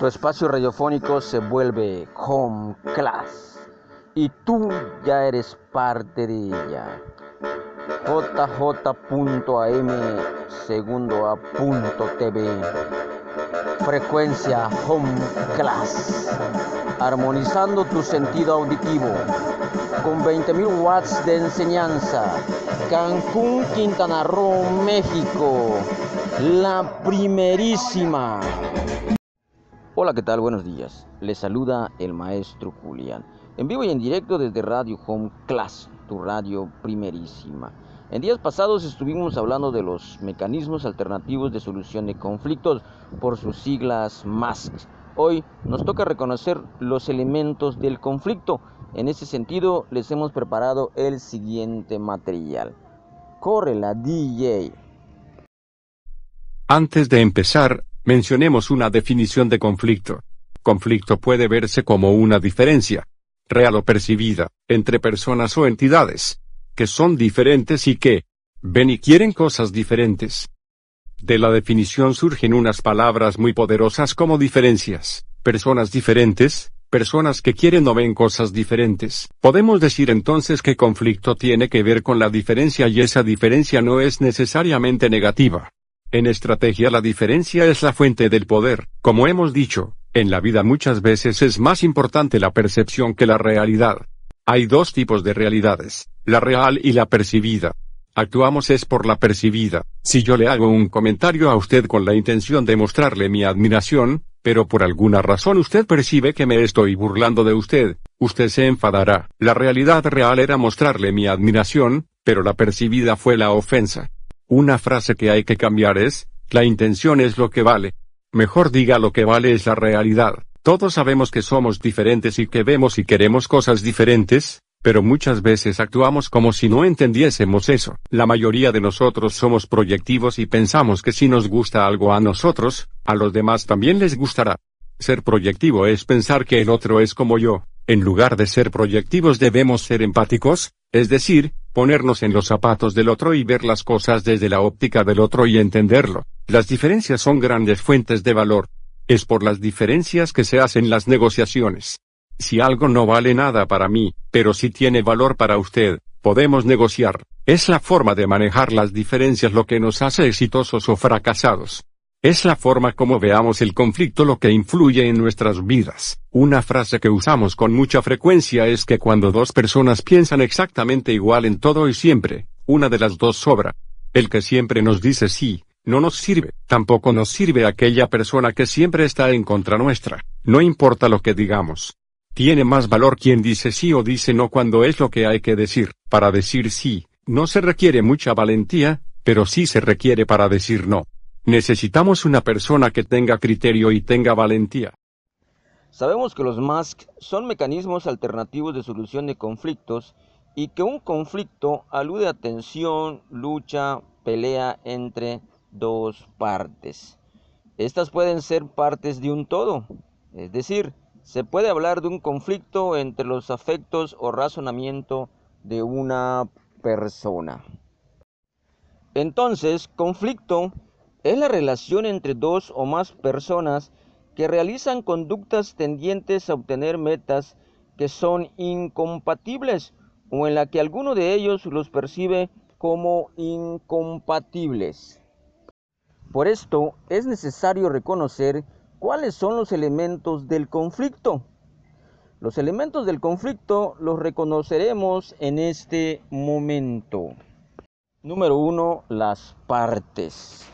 Tu espacio radiofónico se vuelve Home Class y tú ya eres parte de ella. JJ.am segundo a punto TV. Frecuencia Home Class. Armonizando tu sentido auditivo. Con 20.000 watts de enseñanza. Cancún, Quintana Roo, México. La primerísima. Hola, ¿qué tal? Buenos días. Les saluda el maestro Julián. En vivo y en directo desde Radio Home Class, tu radio primerísima. En días pasados estuvimos hablando de los mecanismos alternativos de solución de conflictos por sus siglas MASC. Hoy nos toca reconocer los elementos del conflicto. En ese sentido, les hemos preparado el siguiente material. Corre la DJ. Antes de empezar, mencionemos una definición de conflicto. Conflicto puede verse como una diferencia, real o percibida, entre personas o entidades, que son diferentes y que, ven y quieren cosas diferentes. De la definición surgen unas palabras muy poderosas como diferencias, personas diferentes, personas que quieren o ven cosas diferentes. Podemos decir entonces que conflicto tiene que ver con la diferencia y esa diferencia no es necesariamente negativa. En estrategia la diferencia es la fuente del poder, como hemos dicho, en la vida muchas veces es más importante la percepción que la realidad. Hay dos tipos de realidades, la real y la percibida. Actuamos es por la percibida. Si yo le hago un comentario a usted con la intención de mostrarle mi admiración, pero por alguna razón usted percibe que me estoy burlando de usted, usted se enfadará. La realidad real era mostrarle mi admiración, pero la percibida fue la ofensa. Una frase que hay que cambiar es, la intención es lo que vale. Mejor diga lo que vale es la realidad. Todos sabemos que somos diferentes y que vemos y queremos cosas diferentes, pero muchas veces actuamos como si no entendiésemos eso. La mayoría de nosotros somos proyectivos y pensamos que si nos gusta algo a nosotros, a los demás también les gustará. Ser proyectivo es pensar que el otro es como yo. En lugar de ser proyectivos debemos ser empáticos, es decir, ponernos en los zapatos del otro y ver las cosas desde la óptica del otro y entenderlo. Las diferencias son grandes fuentes de valor. Es por las diferencias que se hacen las negociaciones. Si algo no vale nada para mí, pero sí tiene valor para usted, podemos negociar. Es la forma de manejar las diferencias lo que nos hace exitosos o fracasados. Es la forma como veamos el conflicto lo que influye en nuestras vidas. Una frase que usamos con mucha frecuencia es que cuando dos personas piensan exactamente igual en todo y siempre, una de las dos sobra. El que siempre nos dice sí, no nos sirve. Tampoco nos sirve aquella persona que siempre está en contra nuestra. No importa lo que digamos. Tiene más valor quien dice sí o dice no cuando es lo que hay que decir. Para decir sí, no se requiere mucha valentía, pero sí se requiere para decir no. Necesitamos una persona que tenga criterio y tenga valentía. Sabemos que los MASC son mecanismos alternativos de solución de conflictos y que un conflicto alude a tensión, lucha, pelea entre dos partes. Estas pueden ser partes de un todo, es decir, se puede hablar de un conflicto entre los afectos o razonamiento de una persona. Entonces, conflicto es la relación entre dos o más personas que realizan conductas tendientes a obtener metas que son incompatibles o en la que alguno de ellos los percibe como incompatibles. Por esto es necesario reconocer cuáles son los elementos del conflicto. Los elementos del conflicto los reconoceremos en este momento. Número uno, las partes.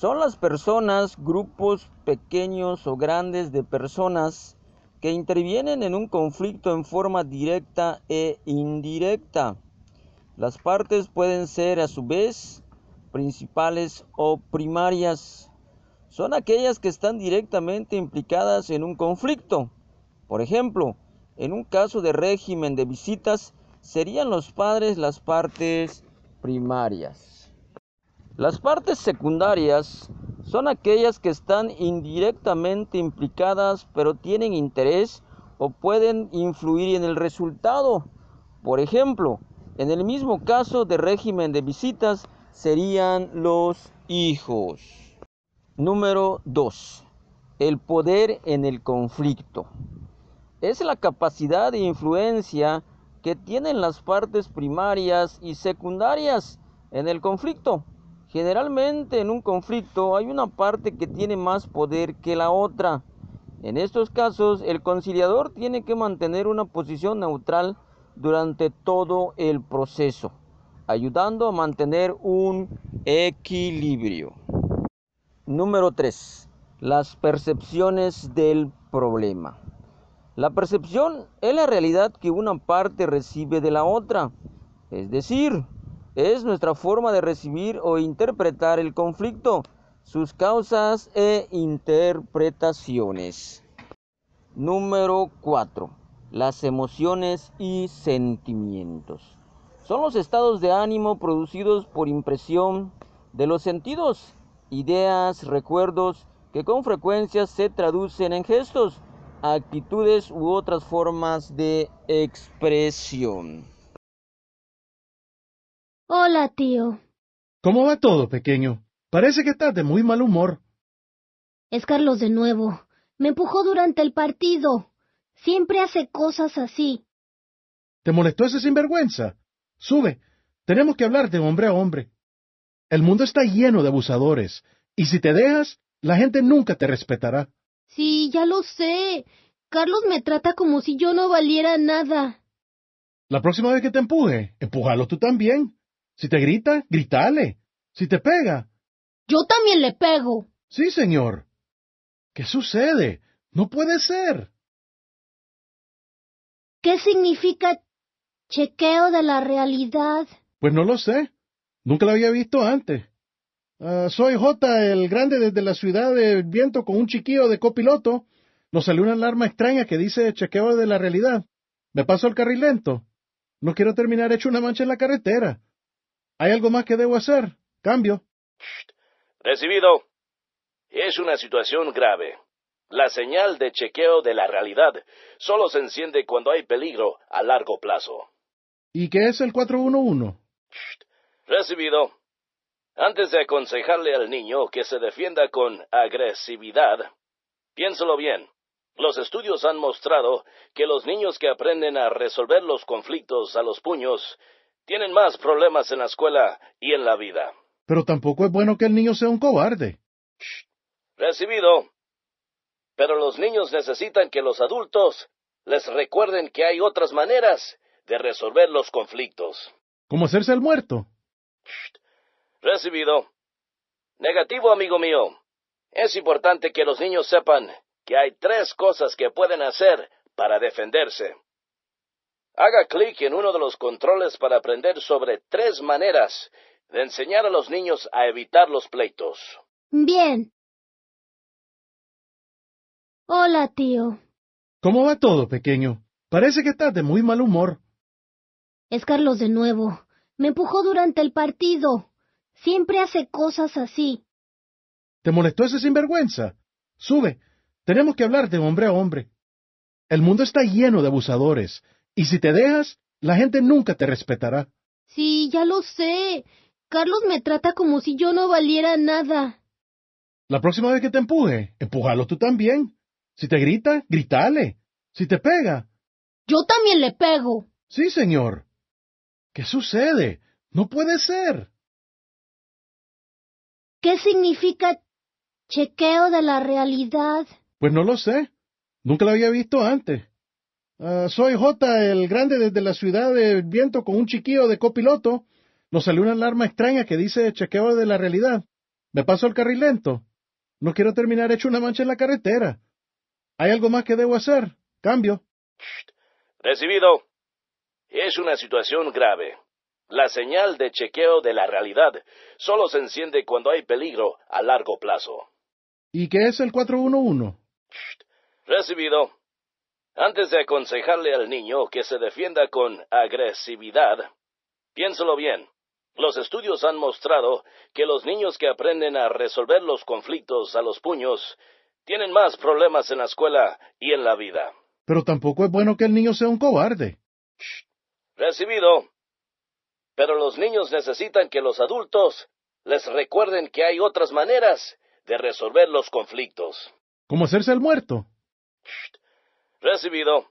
Son las personas, grupos pequeños o grandes de personas que intervienen en un conflicto en forma directa e indirecta. Las partes pueden ser a su vez principales o primarias. Son aquellas que están directamente implicadas en un conflicto. Por ejemplo, en un caso de régimen de visitas, serían los padres las partes primarias. Las partes secundarias son aquellas que están indirectamente implicadas pero tienen interés o pueden influir en el resultado. Por ejemplo, en el mismo caso de régimen de visitas serían los hijos. Número 2. El poder en el conflicto. Es la capacidad de influencia que tienen las partes primarias y secundarias en el conflicto. Generalmente en un conflicto hay una parte que tiene más poder que la otra. En estos casos, el conciliador tiene que mantener una posición neutral durante todo el proceso, ayudando a mantener un equilibrio. Número 3. Las percepciones del problema. La percepción es la realidad que una parte recibe de la otra, es decir, es nuestra forma de recibir o interpretar el conflicto, sus causas e interpretaciones. Número 4. Las emociones y sentimientos. Son los estados de ánimo producidos por impresión de los sentidos, ideas, recuerdos que con frecuencia se traducen en gestos, actitudes u otras formas de expresión. Hola, tío. ¿Cómo va todo, pequeño? Parece que estás de muy mal humor. Es Carlos de nuevo. Me empujó durante el partido. Siempre hace cosas así. ¿Te molestó ese sinvergüenza? Sube. Tenemos que hablar de hombre a hombre. El mundo está lleno de abusadores, y si te dejas, la gente nunca te respetará. Sí, ya lo sé. Carlos me trata como si yo no valiera nada. La próxima vez que te empuje, empújalo tú también. Si te grita, gritale. Si te pega. Yo también le pego. Sí, señor. ¿Qué sucede? No puede ser. ¿Qué significa chequeo de la realidad? Pues no lo sé. Nunca lo había visto antes. Ah, soy J, el grande desde la ciudad de viento con un chiquillo de copiloto. Nos salió una alarma extraña que dice chequeo de la realidad. Me paso el carril lento. No quiero terminar hecho una mancha en la carretera. ¿Hay algo más que debo hacer? Cambio. Recibido. Es una situación grave. La señal de chequeo de la realidad solo se enciende cuando hay peligro a largo plazo. ¿Y qué es el 411? Recibido. Antes de aconsejarle al niño que se defienda con agresividad, piénselo bien. Los estudios han mostrado que los niños que aprenden a resolver los conflictos a los puños tienen más problemas en la escuela y en la vida. Pero tampoco es bueno que el niño sea un cobarde. Recibido. Pero los niños necesitan que los adultos les recuerden que hay otras maneras de resolver los conflictos. ¿Cómo hacerse el muerto? Recibido. Negativo, amigo mío. Es importante que los niños sepan que hay tres cosas que pueden hacer para defenderse. Haga clic en uno de los controles para aprender sobre tres maneras de enseñar a los niños a evitar los pleitos. Bien. Hola, tío. ¿Cómo va todo, pequeño? Parece que estás de muy mal humor. Es Carlos de nuevo. Me empujó durante el partido. Siempre hace cosas así. ¿Te molestó ese sinvergüenza? Sube. Tenemos que hablar de hombre a hombre. El mundo está lleno de abusadores, y si te dejas, la gente nunca te respetará. Sí, ya lo sé. Carlos me trata como si yo no valiera nada. La próxima vez que te empuje, empújalo tú también. Si te grita, gritale. Si te pega. Yo también le pego. Sí, señor. ¿Qué sucede? No puede ser. ¿Qué significa chequeo de la realidad? Pues no lo sé. Nunca lo había visto antes. Ah, soy J, el grande desde la ciudad de viento con un chiquillo de copiloto. Nos salió una alarma extraña que dice chequeo de la realidad. Me paso el carril lento. No quiero terminar hecho una mancha en la carretera. ¿Hay algo más que debo hacer? Cambio. Recibido. Es una situación grave. La señal de chequeo de la realidad solo se enciende cuando hay peligro a largo plazo. ¿Y qué es el 411? Recibido. Antes de aconsejarle al niño que se defienda con agresividad, piénselo bien. Los estudios han mostrado que los niños que aprenden a resolver los conflictos a los puños tienen más problemas en la escuela y en la vida. Pero tampoco es bueno que el niño sea un cobarde. Recibido. Pero los niños necesitan que los adultos les recuerden que hay otras maneras de resolver los conflictos. ¿Cómo hacerse el muerto? Recibido.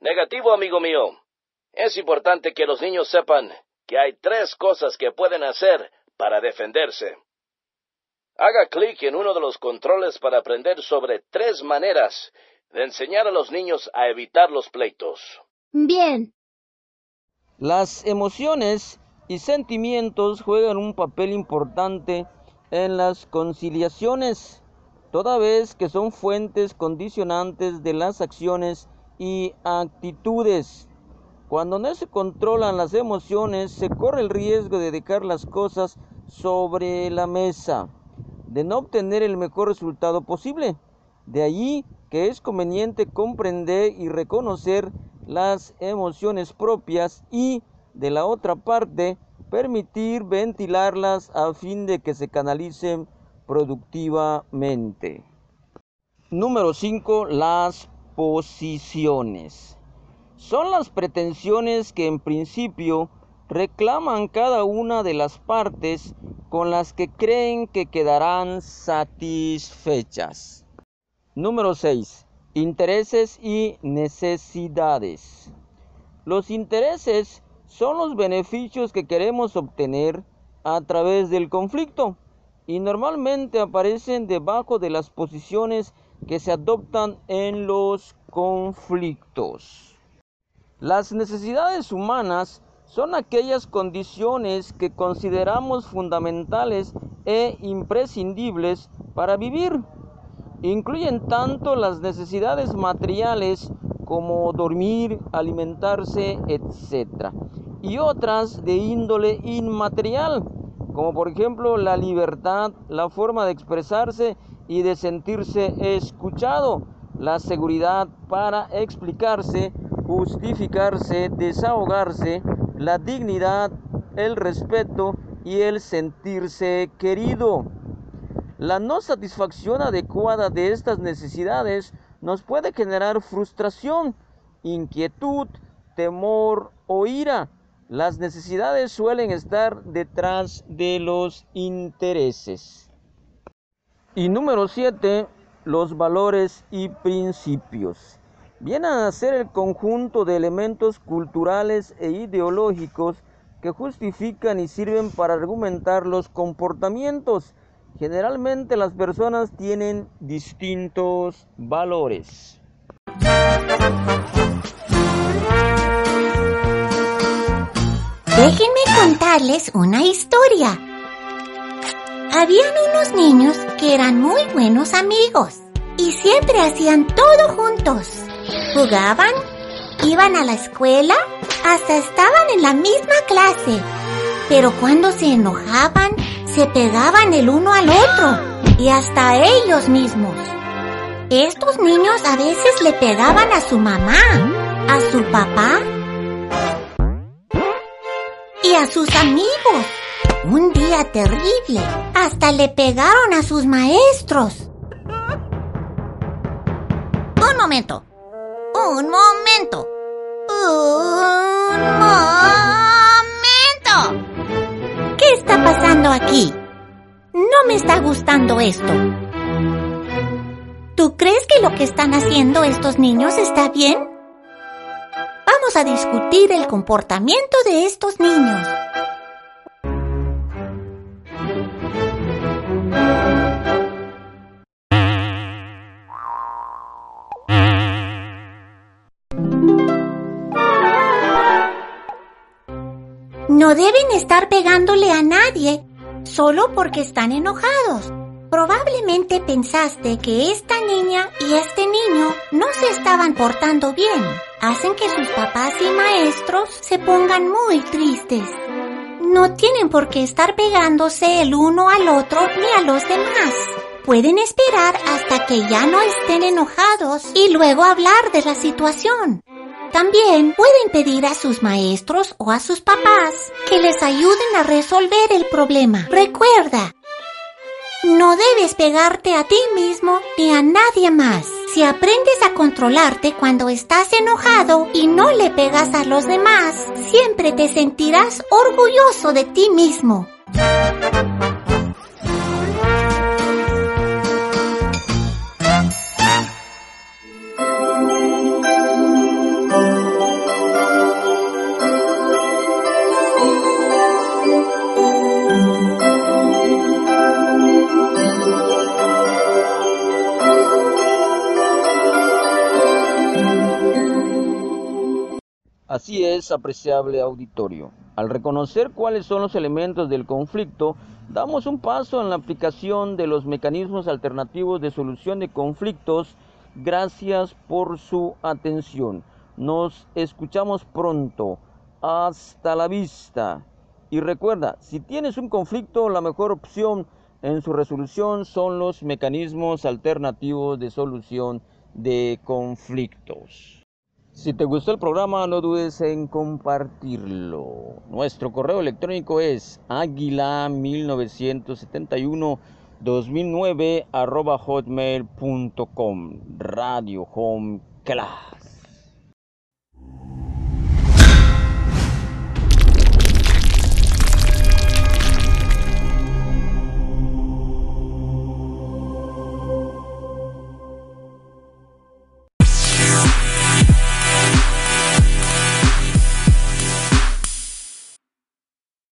Negativo, amigo mío. Es importante que los niños sepan que hay tres cosas que pueden hacer para defenderse. Haga clic en uno de los controles para aprender sobre tres maneras de enseñar a los niños a evitar los pleitos. Bien. Las emociones y sentimientos juegan un papel importante en las conciliaciones, toda vez que son fuentes condicionantes de las acciones y actitudes. Cuando no se controlan las emociones, se corre el riesgo de dejar las cosas sobre la mesa, de no obtener el mejor resultado posible. De allí que es conveniente comprender y reconocer las emociones propias y, de la otra parte, permitir ventilarlas a fin de que se canalicen productivamente. Número 5. Las posiciones. Son las pretensiones que en principio reclaman cada una de las partes con las que creen que quedarán satisfechas. Número 6. Intereses y necesidades. Los intereses son los beneficios que queremos obtener a través del conflicto y normalmente aparecen debajo de las posiciones que se adoptan en los conflictos. Las necesidades humanas son aquellas condiciones que consideramos fundamentales e imprescindibles para vivir. Incluyen tanto las necesidades materiales como dormir, alimentarse, etc. Y otras de índole inmaterial, como por ejemplo la libertad, la forma de expresarse y de sentirse escuchado, la seguridad para explicarse, justificarse, desahogarse, la dignidad, el respeto y el sentirse querido. La no satisfacción adecuada de estas necesidades nos puede generar frustración, inquietud, temor o ira. Las necesidades suelen estar detrás de los intereses. Y número 7, los valores y principios. Vienen a ser el conjunto de elementos culturales e ideológicos que justifican y sirven para argumentar los comportamientos. Generalmente las personas tienen distintos valores. Déjenme contarles una historia. Habían unos niños que eran muy buenos amigos y siempre hacían todo juntos. Jugaban, iban a la escuela, hasta estaban en la misma clase. Pero cuando se enojaban, se pegaban el uno al otro y hasta ellos mismos. Estos niños a veces le pegaban a su mamá, a su papá a sus amigos. Un día terrible. Hasta le pegaron a sus maestros. Un momento. Un momento. Un momento. ¿Qué está pasando aquí? No me está gustando esto. ¿Tú crees que lo que están haciendo estos niños está bien? Vamos a discutir el comportamiento de estos niños. No deben estar pegándole a nadie solo porque están enojados. Probablemente pensaste que esta niña y este niño no se estaban portando bien. Hacen que sus papás y maestros se pongan muy tristes. No tienen por qué estar pegándose el uno al otro ni a los demás. Pueden esperar hasta que ya no estén enojados y luego hablar de la situación. También pueden pedir a sus maestros o a sus papás que les ayuden a resolver el problema. Recuerda, no debes pegarte a ti mismo ni a nadie más. Si aprendes a controlarte cuando estás enojado y no le pegas a los demás, siempre te sentirás orgulloso de ti mismo. Así es, apreciable auditorio. Al reconocer cuáles son los elementos del conflicto, damos un paso en la aplicación de los mecanismos alternativos de solución de conflictos. Gracias por su atención. Nos escuchamos pronto. Hasta la vista. Y recuerda, si tienes un conflicto, la mejor opción en su resolución son los mecanismos alternativos de solución de conflictos. Si te gustó el programa, no dudes en compartirlo. Nuestro correo electrónico es águila1971 2009 arroba hotmail.com Radio Home Class.